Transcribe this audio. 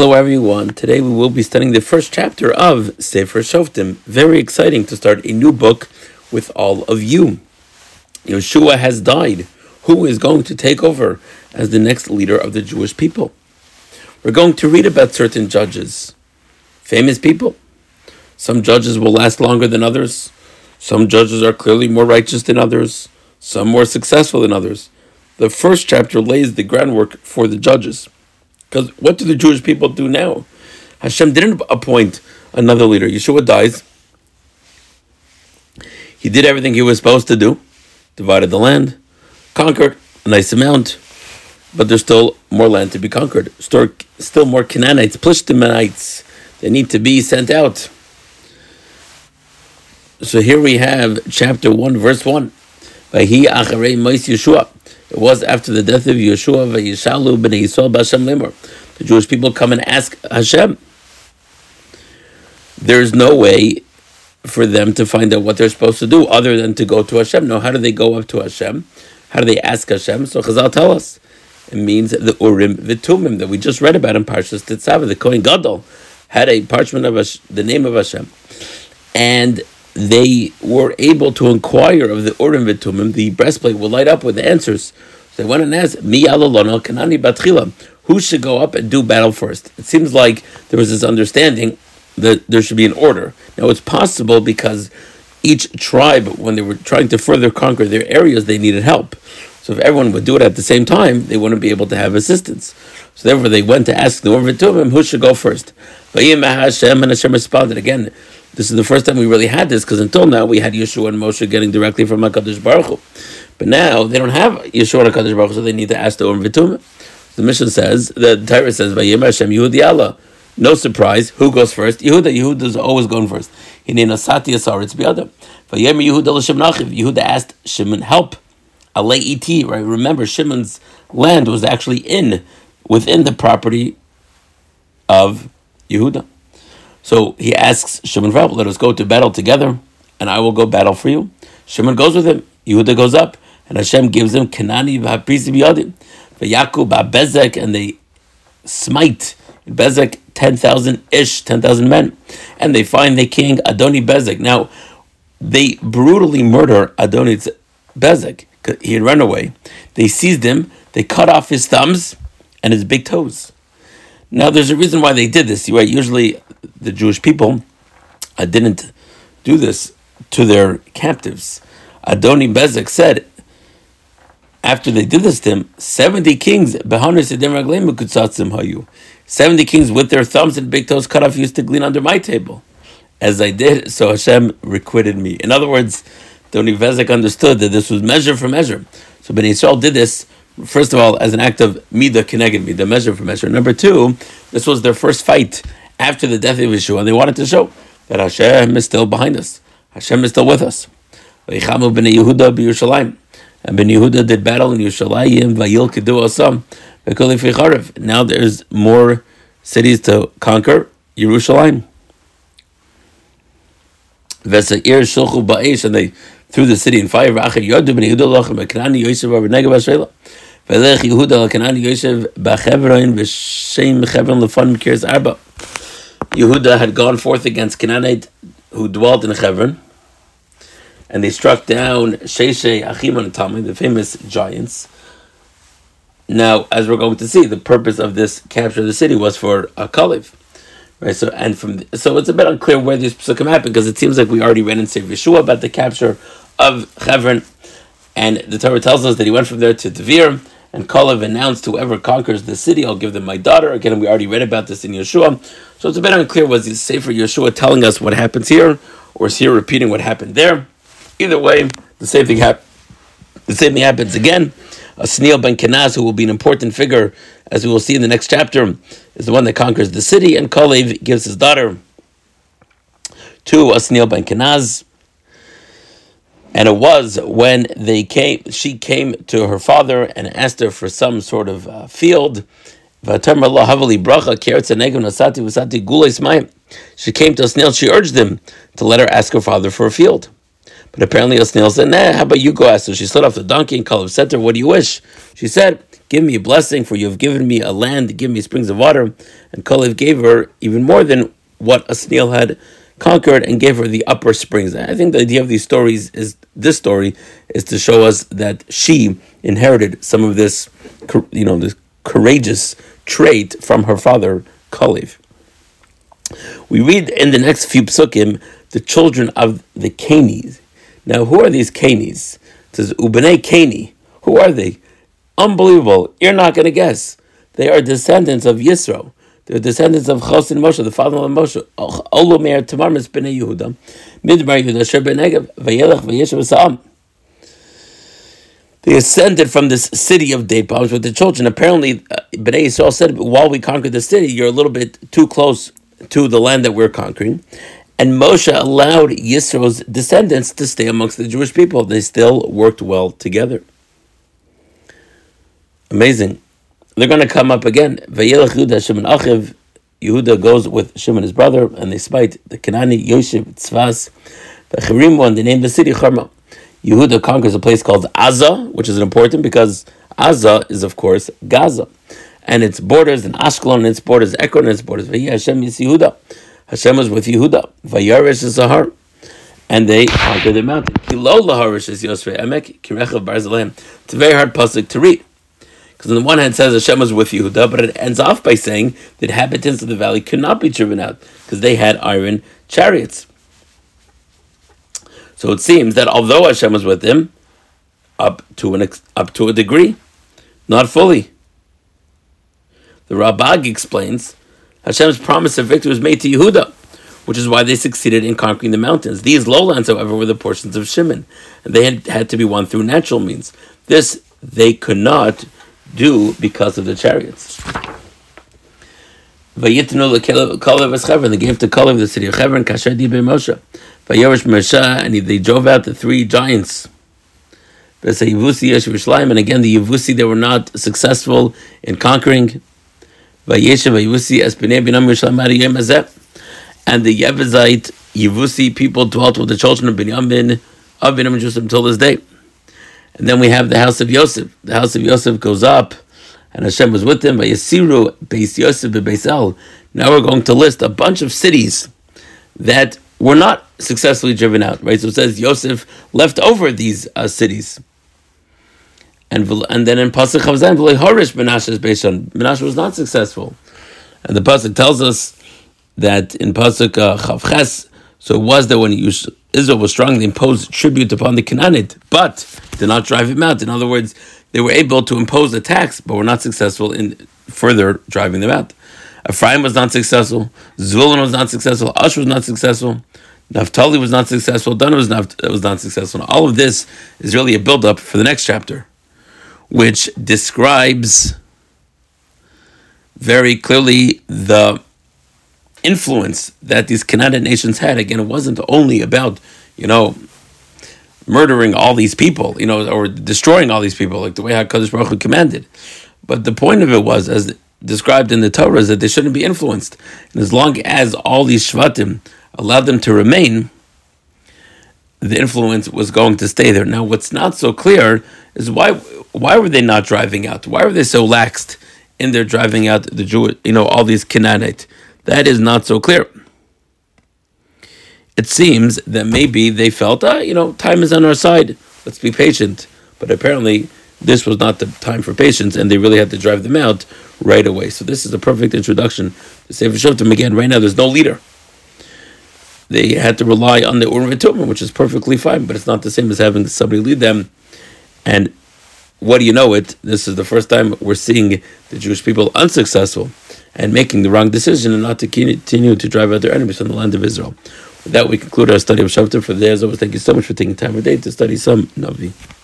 Hello everyone. Today we will be studying the first chapter of Sefer Shoftim. Very exciting to start a new book with all of you. Yehoshua has died. Who is going to take over as the next leader of the Jewish people? We're going to read about certain judges, famous people. Some judges will last longer than others. Some judges are clearly more righteous than others. Some more successful than others. The first chapter lays the groundwork for the judges. Because what do the Jewish people do now? Hashem didn't appoint another leader. Yehoshua dies. He did everything he was supposed to do, divided the land, conquered a nice amount, but there's still more land to be conquered. Still, more Canaanites, Plishtimanites. They need to be sent out. So here we have chapter 1, verse 1. Vahi acharei mois Yehoshua. It was after the death of Yehoshua, Vayishalu b'nei Yisrael b'Hashem lemor. The Jewish people come and ask Hashem. There's no way for them to find out what they're supposed to do other than to go to Hashem. No, how do they go up to Hashem? How do they ask Hashem? So Chazal tell us. It means the Urim Vitumim that we just read about in Parshas Tetzaveh. The Kohen Gadol had a parchment of Hashem, the name of Hashem. And they were able to inquire of the Urim Vitumim, the breastplate will light up with the answers. So they went and asked, Mi Kanani Batchila, who should go up and do battle first? It seems like there was this understanding that there should be an order. Now it's possible because each tribe, when they were trying to further conquer their areas, they needed help. So if everyone would do it at the same time, they wouldn't be able to have assistance. So therefore, they went to ask the Urim Vitumim, who should go first? And Hashem responded again this is the first time we really had this because until now we had Yehoshua and Moshe getting directly from Hakadosh Baruch Hu. But now they don't have Yehoshua and Hakadosh Baruch Hu, so they need to ask the Urim Vitum. The mission says the Torah says Vayim Hashem Yehudi Allah. No surprise, who goes first? Yehuda. Yehuda is always going first. Hine Nasati Asaritz Biadam. Vayim Yehuda l'Shem. Yehuda asked Shimon help. Alei Et. Right. Remember, Shimon's land was actually in within the property of Yehuda. So he asks Shimon Rabbi, let us go to battle together, and I will go battle for you. Shimon goes with him. Yehuda goes up, and Hashem gives him Kanani v'haprisi biyadim. V'yaku ba'bezek, and they smite Bezek 10,000 ish, 10,000 men. And they find the king Adoni Bezek. Now, they brutally murder Adoni Bezek. He had run away. They seized him, they cut off his thumbs and his big toes. Now, there's a reason why they did this. Right? Usually, the Jewish people uh, didn't do this to their captives. Adoni Bezek said, after they did this to him, 70 kings, 70 kings with their thumbs and big toes cut off used to glean under my table. As I did, so Hashem requited me. In other words, Doni Bezek understood that this was measure for measure. So Ben Yisrael did this first of all, as an act of midah connected midah, measure for measure. Number two, this was their first fight after the death of Yehoshua, and they wanted to show that Hashem is still behind us. Hashem is still with us. And Ben Yehuda did battle in Yerushalayim, Now there's more cities to conquer. Yerushalayim. And they through the city in fire. V'lech Yehuda l'kanan Yosef b'chevron v'shem chevron l'fun kirs arba. Yehuda had gone forth against Canaanite who dwelt in Chevron, and they struck down Sheshe, Achim, and Tamim, the famous giants. Now, as we're going to see, the purpose of this capture of the city was for a Kalev. Right, so and from so it's a bit unclear where these psukim happened because it seems like we already read in Sefer Yehoshua about the capture of Hebron, and the Torah tells us that he went from there to Devir, and Kalev announced, whoever conquers the city, I'll give them my daughter. Again, we already read about this in Yehoshua. So it's a bit unclear, was he Sefer Yehoshua telling us what happens here, or is he repeating what happened there? Either way, the same thing happens. The same thing happens again. Uh, Asniel ben Kenaz, who will be an important figure, as we will see in the next chapter, is the one that conquers the city, and Kalev gives his daughter to uh, Asniel ben Kenaz. And it was when they came, she came to her father and asked her for some sort of uh, field. She came to Osnil, she urged him to let her ask her father for a field. But apparently Osnil said, nah, how about you go ask her? She slid off the donkey and Caleb said to her, what do you wish? She said, Give me a blessing, for you have given me a land, give me springs of water. And Kalev gave her even more than what Asniel had conquered and gave her the upper springs. I think the idea of these stories is this story is to show us that she inherited some of this, you know, this courageous trait from her father, Kalev. We read in the next few psukim the children of the Canes. Now, who are these Canes? It says Ubnei Cani. Who are they? Unbelievable. You're not going to guess. They are descendants of Yisro. They're descendants of Chos and Moshe, the father of Moshe. Olomer Tamarmis b'nei Yehuda. Midbar Yehuda Asher b'negev. Vayelech v'yeshev v'sa'am. They ascended from this city of date palms with the children. Apparently, uh, Bnei Yisrael said, while we conquered the city, you're a little bit too close to the land that we're conquering. And Moshe allowed Yisro's descendants to stay amongst the Jewish people. They still worked well together. Amazing. They're going to come up again. Vayelech Yehuda Shimon Achiv. Yehuda goes with Shimon his brother, and they spite the Kanani, Yoshev, Tzvas, the and they name the city Charma. Yehuda conquers a place called Aza, which is important because Aza is, of course, Gaza. And its borders, and Ashkelon, and its borders, Ekron, and its borders. Hashem is Yehuda. Hashem was with Yehuda. Vayarish is Zahar. And they conquer the mountain. Is. It's a very hard pasuk to read. Because on the one hand, it says Hashem was with Yehuda, but it ends off by saying the inhabitants of the valley could not be driven out because they had iron chariots. So it seems that although Hashem was with him, up to an up to a degree, not fully. The Ralbag explains Hashem's promise of victory was made to Yehuda, which is why they succeeded in conquering the mountains. These lowlands, however, were the portions of Shimon, and they had, had to be won through natural means. This they could not do because of the chariots. Vayitnu lekalev as Chevron. They gave to Kalev the city of Chevron. Kasher di Moshe. Vayeresh Moshe, and they drove out the three giants. And again, the Yevusi they were not successful in conquering. And the Yevazite Yevusi people dwelt with the children of Binyamin of Binyamin Jerusalem until this day. And then we have the house of Yosef. The house of Yosef goes up, and Hashem was with them. By Yasiru, Beis Yosef, Beis El. Now we're going to list a bunch of cities that were not successfully driven out. Right. So it says Yosef left over these uh, cities. And, and then in Pasuk Chavzan, Horish Menashe's Beishan. Menashe was not successful. And the Pasuk tells us that in Pasuk uh, Chavches, so it was that when Israel was strongly imposed tribute upon the Canaanite, but did not drive him out. In other words, they were able to impose a tax, but were not successful in further driving them out. Ephraim was not successful. Zvulun was not successful. Ash was not successful. Naphtali was not successful. Dan was not, was not successful. All of this is really a build-up for the next chapter, which describes very clearly the influence that these Canaanite nations had. Again, it wasn't only about, you know, murdering all these people, you know, or destroying all these people, like the way HaKadosh Baruch Hu commanded. But the point of it was, as described in the Torah, is that they shouldn't be influenced. And as long as all these Shvatim allowed them to remain, the influence was going to stay there. Now, what's not so clear is why why were they not driving out? Why were they so laxed in their driving out the Jew, you know, all these Canaanite? That is not so clear. It seems that maybe they felt, ah, you know, time is on our side. Let's be patient. But apparently, this was not the time for patience, and they really had to drive them out right away. So this is a perfect introduction to Sefer Shoftim. Again, right now there's no leader. They had to rely on the Urim and which is perfectly fine, but it's not the same as having somebody lead them. And what do you know it? This is the first time we're seeing the Jewish people unsuccessful and making the wrong decision and not to continue to drive out their enemies from the land of Israel. With that, we conclude our study of Shabbat for the day. As always, thank you so much for taking time of to study some Navi.